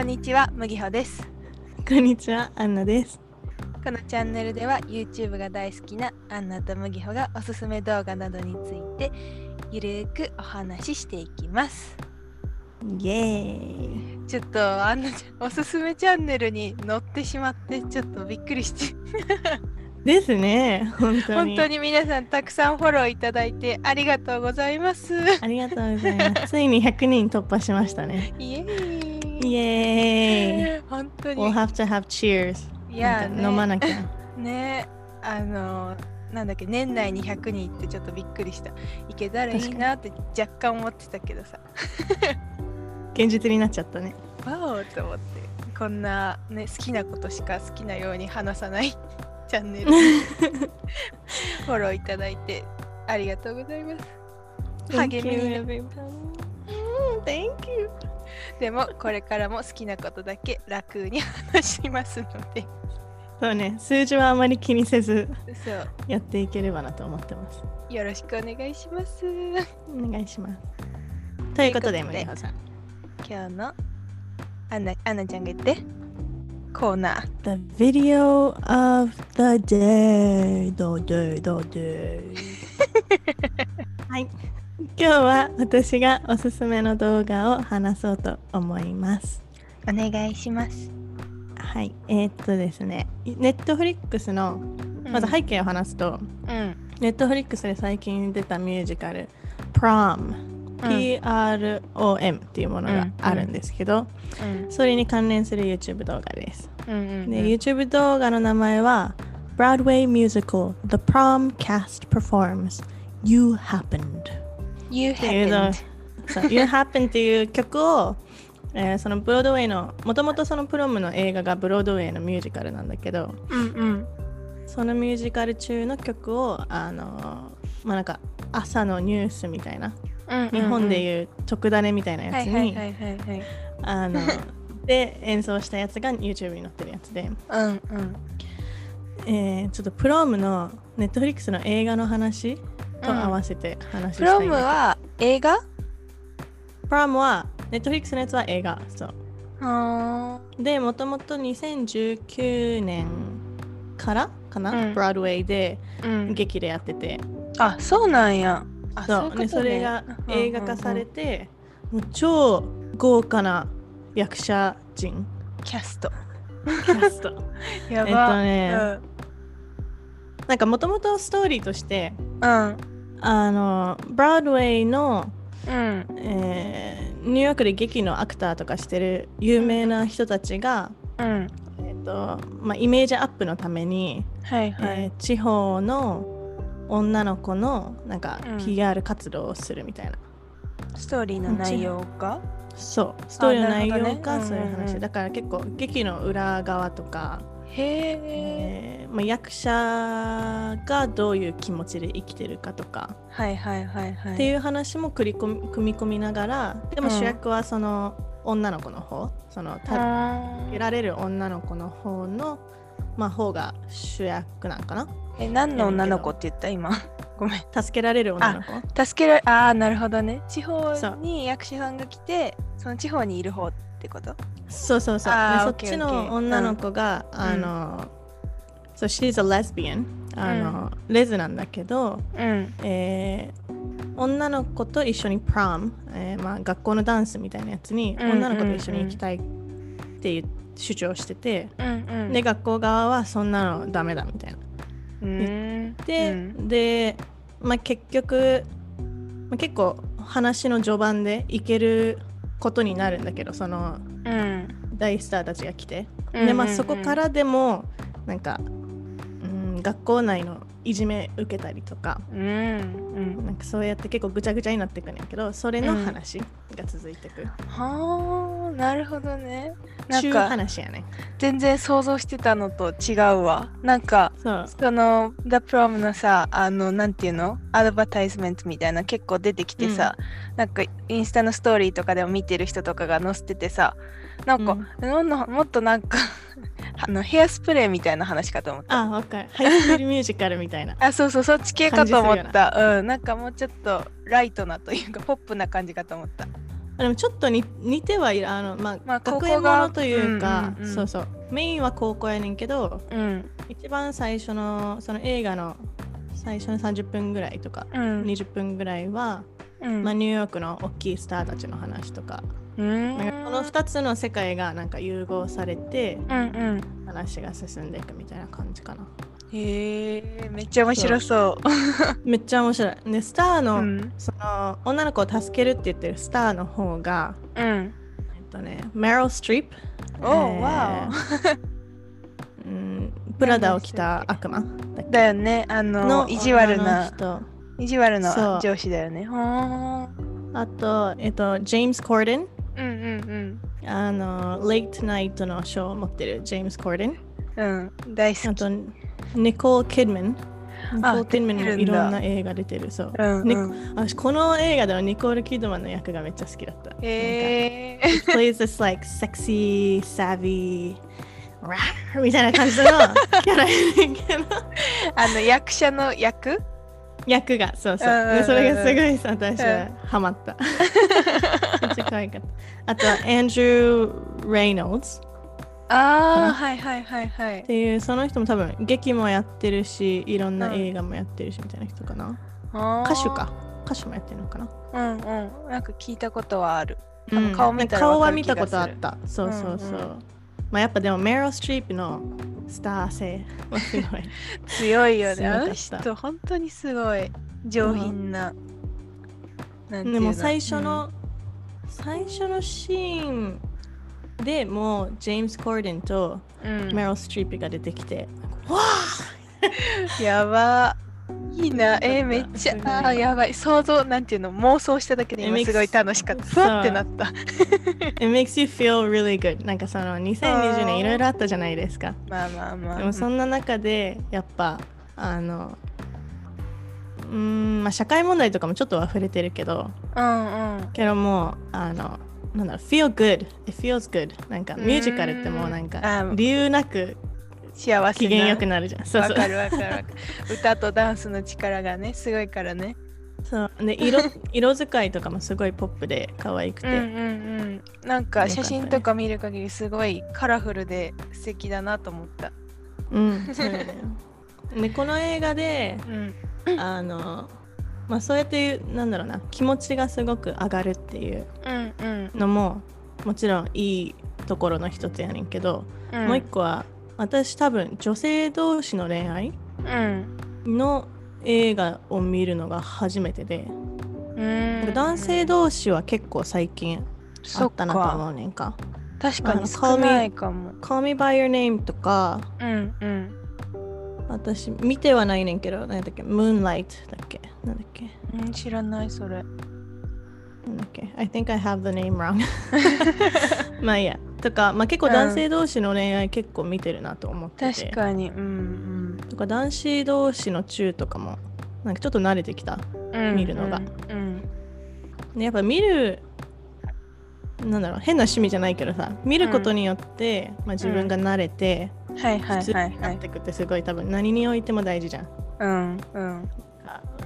こんにちは、麦穂です。こんにちは、アンナです。このチャンネルでは YouTube が大好きなアンナと麦穂がおすすめ動画などについてゆるーくお話ししていきます。イエーイ。ちょっとアンナちゃん、おすすめチャンネルに載ってしまってちょっとびっくりして、ですね、本当に。本当に皆さんたくさんフォローいただいてありがとうございます。ありがとうございます。ついに100人突破しましたね。イエーイ。イエーイ。本当 We'll に。have to have cheers. いやなんか飲まなきゃ。ねあのなんだっけ年内に100人ってちょっとびっくりしたいけたらいいなって若干思ってたけどさ現実になっちゃったね。わおと思ってこんな、ね、好きなことしか好きなように話さないチャンネルにフォローいただいてありがとうございます励みにな Thank you, でもこれからも好きなことだけ楽に話しますのでそうね、数字はあまり気にせずやっていければなと思ってます。よろしくお願いしますお願いします。ということで、森穂さん。今日のアンナアンナちゃんが言ってコーナー The video of the day. はい。今日は私がおすすめの動画を話そうと思います。お願いします。はい。えーっとですね、ネットフリックスの、まず背景を話すと、うん。ネットフリックスで最近出たミュージカル、Prom。P-R-O-M っていうものがあるんですけど、うん。それに関連する YouTube 動画です。うん。うん。で、YouTube 動画の名前は Broadway Musical The Prom Cast Performs You Happened You happened. You Happened っていう曲を、えーそのブロードウェイのもともとそのプロムの映画がブロードウェイのミュージカルなんだけどうんうん。そのミュージカル中の曲をあのまあなんか朝のニュースみたいなうん。日本でいう特ダネみたいなやつに。あの で演奏したやつが YouTube に載ってるやつでうんうん。えーちょっとプロムのネットフリックスの映画の話と合わせて話しプロたいん。だけど、ムは映画？プロムはネットフリックスのやつは映画。そう。あでもともと2019年からかな、うん。ブロードウェイで。劇でやってて、あ、そうなんや。あそう。ね。でそれが映画化されて、もう超豪華な役者陣。キャスト。キャスト。やば。えっとね。なんかもともとストーリーとしてうん。うん。あのブロードウェイのうん。えーニューヨークで劇のアクターとかしてる有名な人たちが、うん。えーとまあ、イメージアップのために、はいはい。えー地方の女の子のなんかうん PR 活動をするみたいな、ストーリーの内容が？そうストーリーの内容がそういう話、うんうんうんだから結構劇の裏側とか、へえ。えーまあ、役者がどういう気持ちで生きてるかとか、はいはいはいはい。っていう話も組み込み組み込みながらでもうん。主役はその女の子の方、そのたあー。得られる女の子の方のまあ方が主役なんかな。え、何の女の子って言った？今。ごめん。助けられる女の子。助けられああなるほどね。地方そう。に役者さんが来てその地方にいる方。ってこと？そうそうそう。そっちの女の子が、うん。あの、そう she's a lesbian あの、レズなんだけど、うん。えー女の子と一緒に prom、えーまあ、学校のダンスみたいなやつに、うん女の子と一緒に行きたいっていう主張してて、うんうん。で学校側はそんなのダメだみたいな。うーん。で、うん。で、まあ、結局、まあ、結構話の序盤でいけることになるんだけどそのうん大スターたちが来て、うん。でまあうんうんそこからでもなんか、うん、学校内のいじめ受けたりとかうんうん。なんかそうやって結構ぐちゃぐちゃになっていくんやけどそれの話が続いていく、はあなるほどね。なん中か話やね。全然想像してたのと違うわ。なんかその The Prom のさあのなんていうの？アドバタイズメントみたいな結構出てきてさ、なんかインスタのストーリーとかでも見てる人とかが載せててさなんか、ものもっとなんか あのヘアスプレーみたいな話かと思った。あわかる。ハイスクールミュージカルみたいな。あそうそうそっち系かと思った。うんなんかもうちょっとライトなというかポップな感じかと思ったでもちょっとに似てはいるあのまあ、まあ学園ものというか、うんうんうん。そうそう。メインは高校やねんけどうん。一番最初のその映画の最初の30分ぐらいとか、うん。20分ぐらいは、うん。まあ、ニューヨークの大きいスターたちの話とか,、うん。なんかこの2つの世界がなんか融合されて話が進んでいくみたいな感じかなへえめっちゃ面白そう。めっちゃ面白い。でスターの、うん。その女の子を助けるって言ってるスターの方がうん。えっとねメロストリップお。ーわうんプラダを着た悪魔。だよね。あのの意地悪な人意地悪な上司だよね。あと、えっと、ジェームス・コーデンうんうん。あの、レイトナイトの賞を持ってるジェームス・コーデンうん。うん大好き。あと、ニコール・キッドマンニコあール・キッドマンも出てるんだ。いろんな映画出てる。そう、ニうんうん。私この映画ではニコール・キッドマンの役がめっちゃ好きだった。へえ He plays this like sexy, savvy, みたいな感じの キャラあの役者の役？役がそうそう。それがすごいさ私はハマった。めっちゃ可愛かった。あとはアンドゥー・レイノルズああはいはいはいはい。っていうその人も多分劇もやってるしいろんな映画もやってるしみたいな人かな。歌手か。歌手もやってるのかな。うんうん。なんか聞いたことはある。顔見たら顔は見たことあった。そうそうそう。うんうん。まあやっぱでもメロ・ストリープのスター性はすごい。強いよね。あの人本当にすごい上品な、なんていうの？でも最初の、最初のシーンでもうジェームス・コーデンとうん。メロ・ストリープが出てきて、わやばいいな。えー、めっちゃあーやばい。想像なんていうの妄想しただけで今すごい楽しかった。ふわってなった。It makes you feel really good. なんかその2020年いろいろあったじゃないですか。まあまあまあ。でもそんな中でやっぱあのうーんまあ社会問題とかもちょっとは触れてるけどうんうん。けどもうあのなんだろう feel good. It feels good. なんかミュージカルってもうなんか理由なく幸せ機嫌よくななるじゃん。そうそう。わかるわかるわかる。歌とダンスの力がねすごいからね。そう。で色 色使いとかもすごいポップで可愛くて、うんうんうん。なんか写真とか見る限りすごいカラフルで素敵だなと思った。うん、そうだよでこの映画でうん。あのまあそうやってなんだろうな気持ちがすごく上がるっていううんうん。のももちろんいいところの一つやねんけど、うん。もう一個は私多分女性同士の恋愛うん。の映画を見るのが初めてで、うん。男性同士は結構最近あそったなと思うねんか。確かに少ないかも。Call Me By Your Name とかうんうん。私見てはないねんけど何だっけ？Moonlight だっけ？なんだっけ？うん知らないそれ。なんだっけ？I think I have the name wrong. まあいいや。とか、まあ、結構男性同士の恋愛結構見てるなと思ってて、確かに。うんとか男子同士のチューとかもなんかちょっと慣れてきた。うん見るのが。うんでやっぱ見るなんだろう変な趣味じゃないけどさ見ることによって、まあ、自分が慣れて、うん。はいはい普通はい。はにないってくってすごい多分何においても大事じゃん。うんうん。あ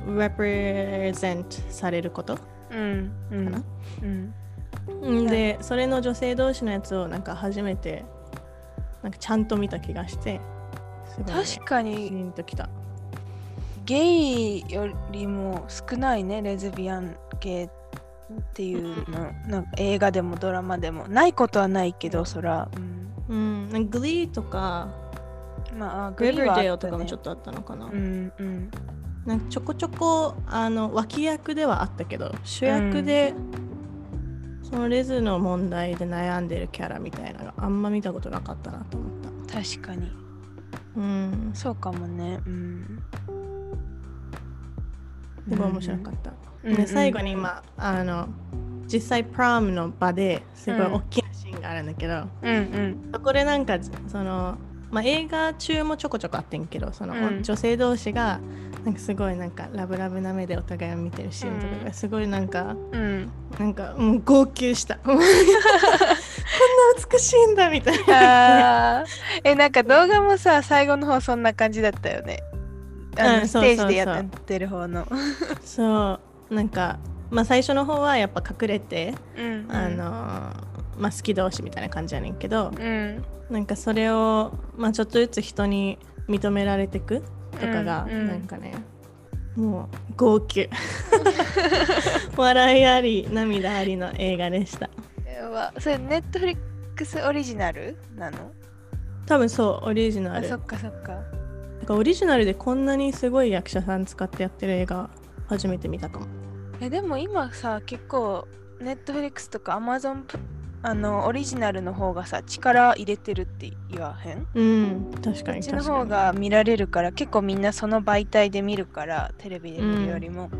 represent されること？うんうん。かな？うん。んでそれの女性同士のやつをなんか初めてなんかちゃんと見た気がしてすごいね。確かジにーンときた。ゲイよりも少ないねレズビアン系っていうの。なんか映画でもドラマでもないことはないけどそら、うん、うんグリーとかまあグリバーデーとかもちょっっとあったのかな,、うんうんなんかちょこちょこあの脇役ではあったけど主役で、そのレズの問題で悩んでるキャラみたいなのがあんま見たことなかったなと思った。確かに。うん。そうかもね。うん。すごい面白かった、うん。で最後にまああの実際プラムの場ですごい大きなシーンがあるんだけど、うんうん。そこでなんかその、まあ、映画中もちょこちょこあってんけどその、うん。女性同士がなんかすごいなんかラブラブな目でお互いを見てるシーンとかがすごいなんか、うん。なんかもう号泣した。こんな美しいんだみたいな。えなんか動画もさ最後の方そんな感じだったよね。あのうんステージでやってる方の。そう。なんかまあ最初の方はやっぱ隠れて、うん。あのまあ好き同士みたいな感じやねんけど、うん。なんかそれを、まあ、ちょっとずつ人に認められてくとかが、うんうん。なんかねもう号泣。笑いあり涙ありの映画でした。はそれネットフリックスオリジナルなの？多分そうオリジナル。あそっかそっか。なんかオリジナルでこんなにすごい役者さん使ってやってる映画初めて見たかも。えでも今さ結構ネットフリックスとかアマゾンあのオリジナルの方がさ力入れてるって言わへん？うん確かこっちの方が見られるから結構みんなその媒体で見るからテレビで見るよりも、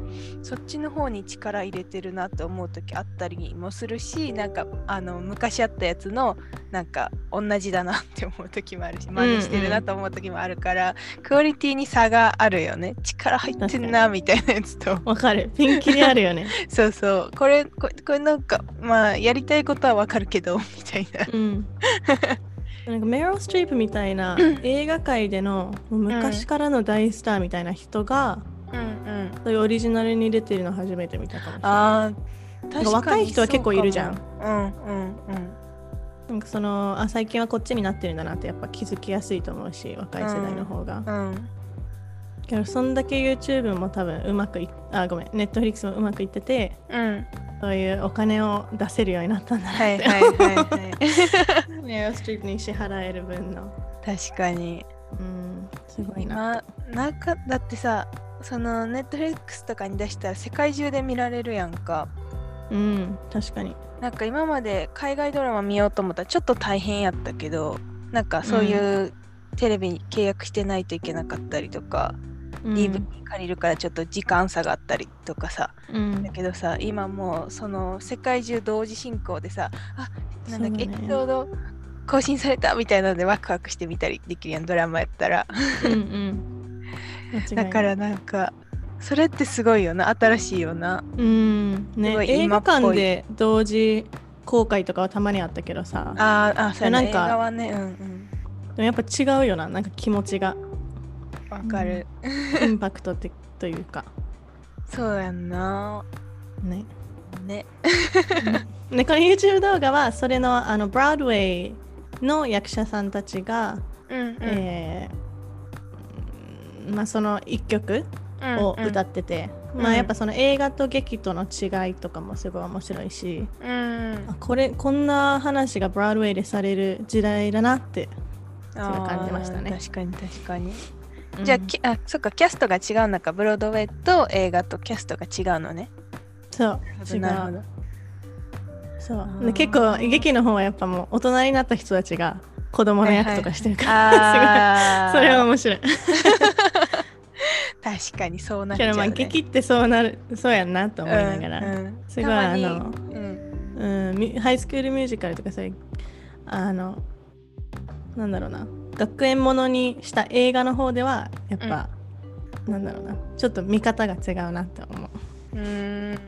そっちの方に力入れてるなと思う時あったりもするしなんかあの昔あったやつのなんか同じだなって思う時もあるし真似してるなと思う時もあるから、クオリティに差があるよね。力入ってんなみたいなやつと。わかる。ピンキリあるよね。そうそう。これこれこれなんかまあやりたいことはわかるけどみたいな。うん。なんかメロー・ストリープみたいな映画界での昔からの大スターみたいな人が、うんうん。そういうオリジナルに出てるの初めて見たかもしれない。あ若い人は結構いるじゃん。そうんうんうん。なんかそのあ最近はこっちになってるんだなってやっぱ気づきやすいと思うし若い世代の方が、うんけどそんだけ YouTube も多分うまくいあごめん。Netflix もうまくいっててうんそういうお金を出せるようになったんだなって、はいはいはいはい。メロー・ストリープに支払える分の確かに。うんすごいな。今なんかだってさそのネットフリックスとかに出したら世界中で見られるやんか。うん確かに。なんか今まで海外ドラマ見ようと思ったらちょっと大変やったけどなんかそういうテレビに契約してないといけなかったりとか、DVD 借りるからちょっと時間差があったりとかさ。うん。だけどさ今もうその世界中同時進行でさあなんだっけ、そうだね。エピソード更新されたみたいなのでワクワクして見たりできるやんドラマやったら。うんだからなんかそれってすごいよな。新しいよな。うん。ね映画館で同時公開とかはたまにあったけどさ。あーあそうやな。なんか映画はねうん。でもやっぱ違うよな。なんか気持ちがうんわかる、インパクトってというか。そうやんな。ね。ね。でこの YouTube 動画はそれのあのブラッドウェイの役者さんたちが、うんうん。えーまあ、その一曲うんを歌ってて、うん。まあやっぱその映画と劇との違いとかもすごい面白いし、うん。あこれこんな話がブラッドウェイでされる時代だなって、あそれ感じましたね。ー確かに確かに、うんじゃあきあそっかキャストが違うのか。ブロードウェイと映画とキャストが違うのね。そう。違う。そう。結構劇の方はやっぱもう大人になった人たちが子供の役とかしてるから、それは面白い。確かにそうなっちゃう、ね、劇ってそうなるそうやんなと思いながら、うんうん。すごいあのうん。うん、ミハイスクールミュージカルとかそういうあのなんだろうな学園ものにした映画の方ではやっぱ、なんだろうな。ちょっと見方が違うなって思う。ーん。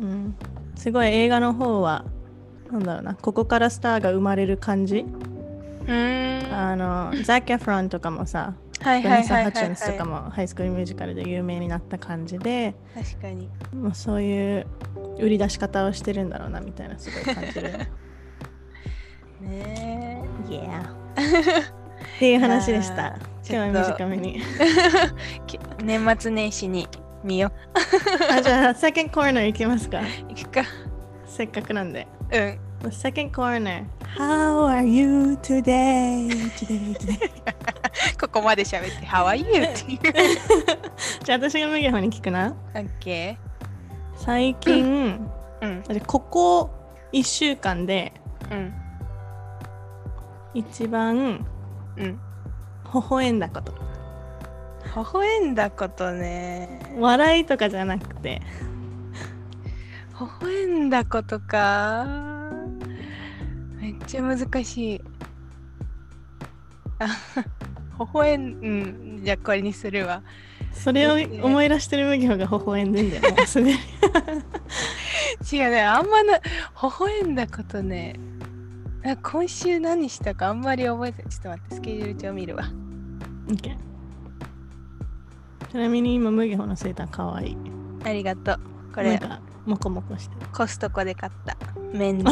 う、うん、すごい映画の方はなんだろうな。ここからスターが生まれる感じ。うーん。あのザック・エフロンとかもさはいベネサ・はいはいはい、ハチュンスとかはもハイスクールミュージカルで有名になった感じでい、確かに。もうそういう売り出し方をしてるんだろうなみたいなすごい感じる。ね Yeah っていう話でした。あ今日は短めに。年末年始に見よ あじゃあ、セカンドコーナー行きますか。う行くかせっかくなんで。うん The second corner. How are you today? today, today. ここまで喋って「How are you?」っていうじゃあ私が麦穂に聞くな。OK 最近、うんここ1週間でうん一番うん。微笑んだこと。微笑んだことね。笑いとかじゃなくて。微笑んだことか。めっちゃ難しい。あ微笑んうんじゃあこれにするわ。それを思い出してる麦穂が微笑んでんだよ。もうすでに。違うねあんまな微笑んだことねあ今週何したかあんまり覚えてない。ちょっと待ってスケジュール帳見るわ。OK ちなみに今麦穂のセーターかわい。い。ありがとう。これなんかモコモコしてる。コストコで買った。綿コ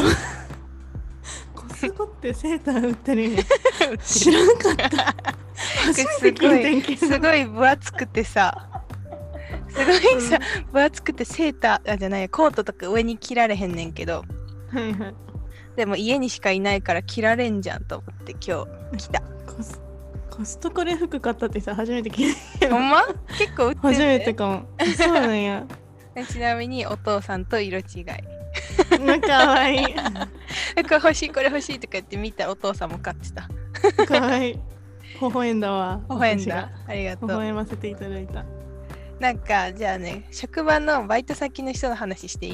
スコってセーター売ってる 知らんかった。初めて聞いすごい分厚くてさ。すごいさ、分厚くてセーターあじゃないコートとか上に着られへんねんけど。はいはいでも家にしかいないから着られんじゃんと思って今日来た。コスコストコで服買ったってさ初めて聞いた。けどほんま？結構売ってる初めてかもそうなんや。ちなみにお父さんと色違い。うんかわい。いこれ欲しいこれ欲しいとか言って見たらお父さんも買ってた。かわい。い微笑んだわ。微笑んだ。ありがと微う笑ませていただいた。なんかじゃあね職場のバイト先の人の話してい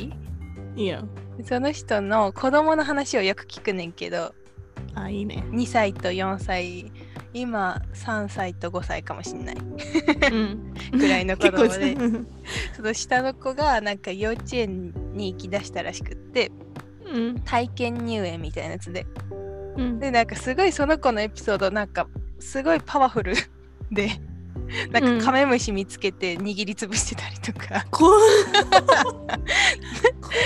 い？いいよその人の子供の話をよく聞くねんけどあいいね。2歳と4歳今3歳と5歳かもしんない。うん。ぐらいの子供で。その下の子がなんか幼稚園に行きだしたらしくってうん。体験入園みたいなやつで。うん。でなんかすごいその子のエピソードなんかすごいパワフル でなんかカメムシ見つけて握りつぶしてたりとか、こ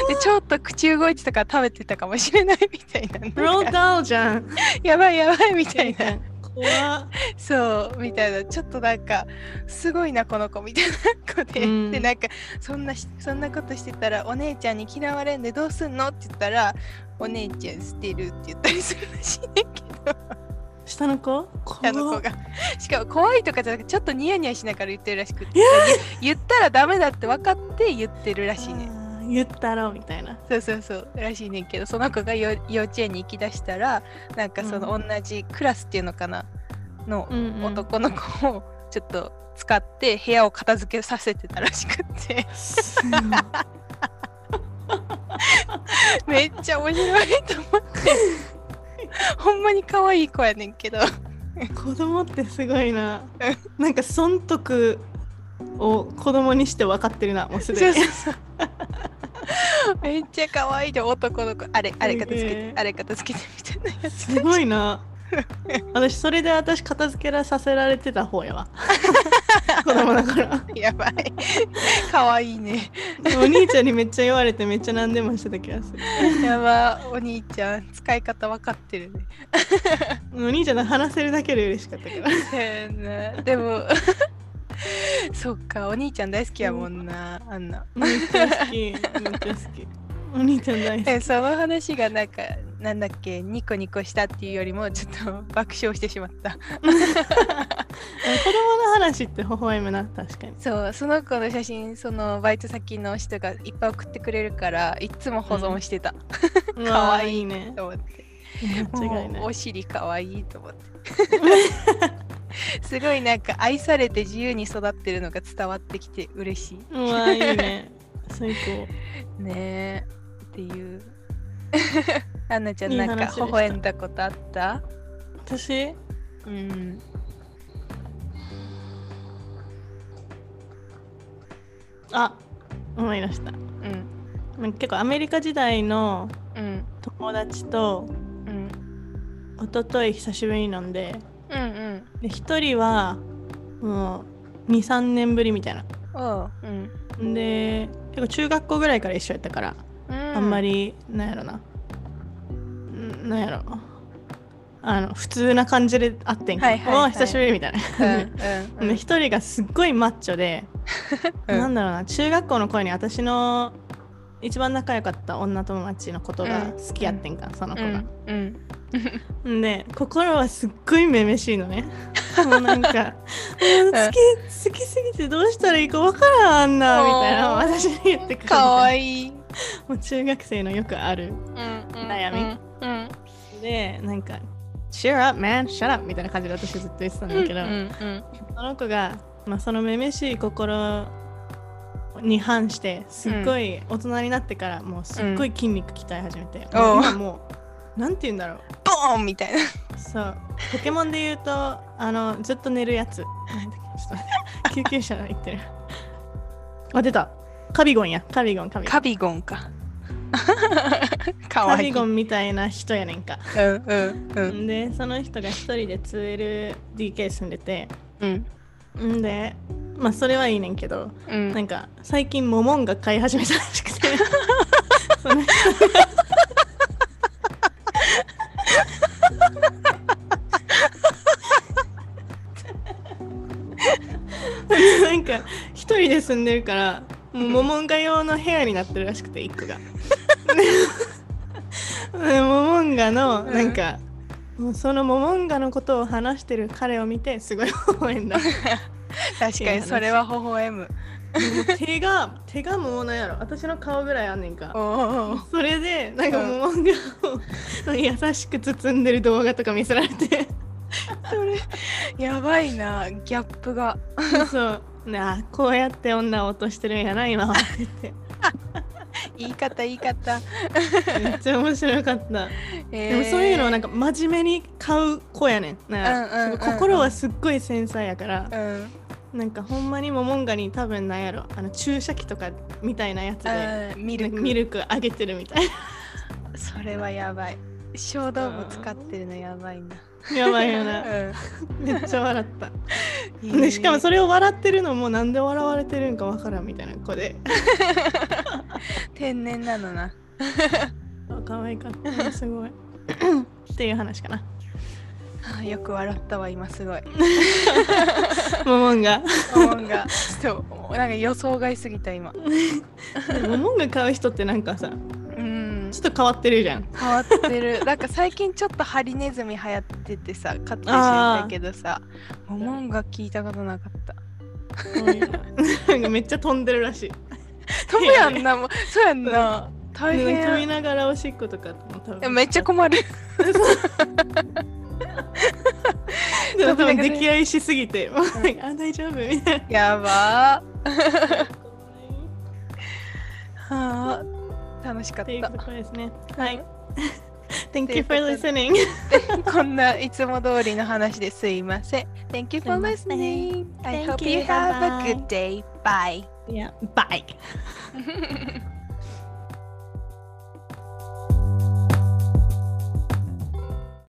でちょっと口動いてたから食べてたかもしれないみたいな。うローダウンじゃん。やばいやばいみたいな。怖っ。そうみたいな。ちょっとなんかすごいなこの子みたいな子で、うん。でなんかそんなしそんなことしてたらお姉ちゃんに嫌われんでどうすんの？って言ったらお姉ちゃん捨てるって言ったりするらしいねんけど。下の子？下の子が。しかも怖いとかじゃなくてちょっとニヤニヤしながら言ってるらしくて。言ったらダメだって分かって言ってるらしいね言ったろみたいな。そうそうそう。らしいねんけどその子がよ幼稚園に行きだしたらなんかその同じクラスっていうのかな？の男の子をちょっと使って部屋を片付けさせてたらしくって。めっちゃ面白いと思って。ほんまに可愛い子やねんけど。子供ってすごいな。なんか損得を子供にして分かってるなもうすでに。そうそうそう めっちゃ可愛いで男の子。あれあれ片付けてあれ片付けてみたいなやつ。すごいな。私それで私片付けらさせられてた方やわ。子供だから。やばい。可愛いね。お兄ちゃんにめっちゃ言われてめっちゃ何でもしてた気がする。やばお兄ちゃん。使い方分かってるね。お兄ちゃんと話せるだけで嬉しかったから。でも そっかお兄ちゃん大好きやもんなあんな。めっちゃ好き めっちゃ好き。お兄ちゃん大好き。えその話がなんかなんだっけニコニコしたっていうよりもちょっと爆笑してしまった。子供の話って微笑むな確かに。そうその子の写真そのバイト先の人がいっぱい送ってくれるからいつも保存してた、かわいわいいいねと思って。間違いない。お尻かわいいと思って すごいなんか愛されて自由に育ってるのが伝わってきて嬉しうわいいね。最高。いねえ。っていう。アンナちゃんなんか微笑んだことあった？私？うん。あ思い出した。うん。結構アメリカ時代のうん。友達とうん。一昨日久しぶりに飲んでうんうん。で一人はもう23年ぶりみたいな。おううん。で結構中学校ぐらいから一緒やったから、うん。あんまりなんやろな、んなんやろ。あの普通な感じで会ってんけど、はいはいはい。おー久しぶりみたいな。うんうん。で一人がすっごいマッチョで、うん。なんだろうな中学校の頃に私の一番仲良かった女友達のことが好きやってんか、その子が。うん。うん。んで心はすっごいめめしいのね。もうなんか、うん好き好きすぎてどうしたらいいかわからんなみたいな私に言ってくるかわいい。いもう中学生のよくあるうん。うん。悩み。うん。でなんか「Cheer up man. Shut up」みたいな感じで私ずっと言ってたんだけど、うん。うん。その子が、まあ、そのめめしい心に反してすっごい大人になってからもうすっごい筋肉鍛え始めて、もうおう今もうなんて言うんだろう。ボーンみたいな。そう。ポケモンで言うとあのずっと寝るやつ。救急車行ってる。あ出た。カビゴンや。カビゴンカビゴン。カビゴンか。かカわいい。ビゴンみたいな人やねんか。うんうんうん。でその人が一人で 2LDK 住んでて。うん。んでまあそれはいいねんけど、うんなんか最近モモンが買い始めたらしくてなんか一人で住んでるからもうモモンガ用の部屋になってるらしくて一個が。でモモンガのなんか、もうそのモモンガのことを話してる彼を見てすごい微笑んだ。確かにそれは微笑む。手が手がもうなんやろ。私の顔ぐらいあんねんか。それでなんかうんもう漫画を優しく包んでる動画とか見せられて。それやばいなギャップが。そう。なあこうやって女を落としてるんやな今は。って言い方言い方。めっちゃ面白かった、ででもそういうのをなんか真面目に買う子やねん。なんかうんうんうんうん。心はすっごい繊細やから。うんなんかほんまにモモンガに多分なんやろあの注射器とかみたいなやつでミルク。ミルクあげてるみたいそれはやばい。小動物使ってるのやばいな。なやばいよな。うめっちゃ笑った。しかもそれを笑ってるのもなんで笑われてるんかわからんみたいな子で。天然なのな。可愛かった。すごい。っていう話かなあ よく笑ったわ今すごい。モモンがモモンがちょっとなんか予想外すぎた今。モモンが買う人ってなんかさうん。ちょっと変わってるじゃん。変わってる。なんか最近ちょっとハリネズミ流行っててさ買って知ったけどさモモンが聞いたことなかった。なんかめっちゃ飛んでるらしい。飛ぶやんなもう。そうやんな。大で飛び変ながらおしっことかも多分。めっちゃ困るでも多分出来合いしすぎてもうあ大丈夫みたいなやばーはあ楽しかっっていうとたころですねはい Thank you for で listening こんないつも通りの話ですいません Thank you for listening I hope you. have a good day bye Yeah bye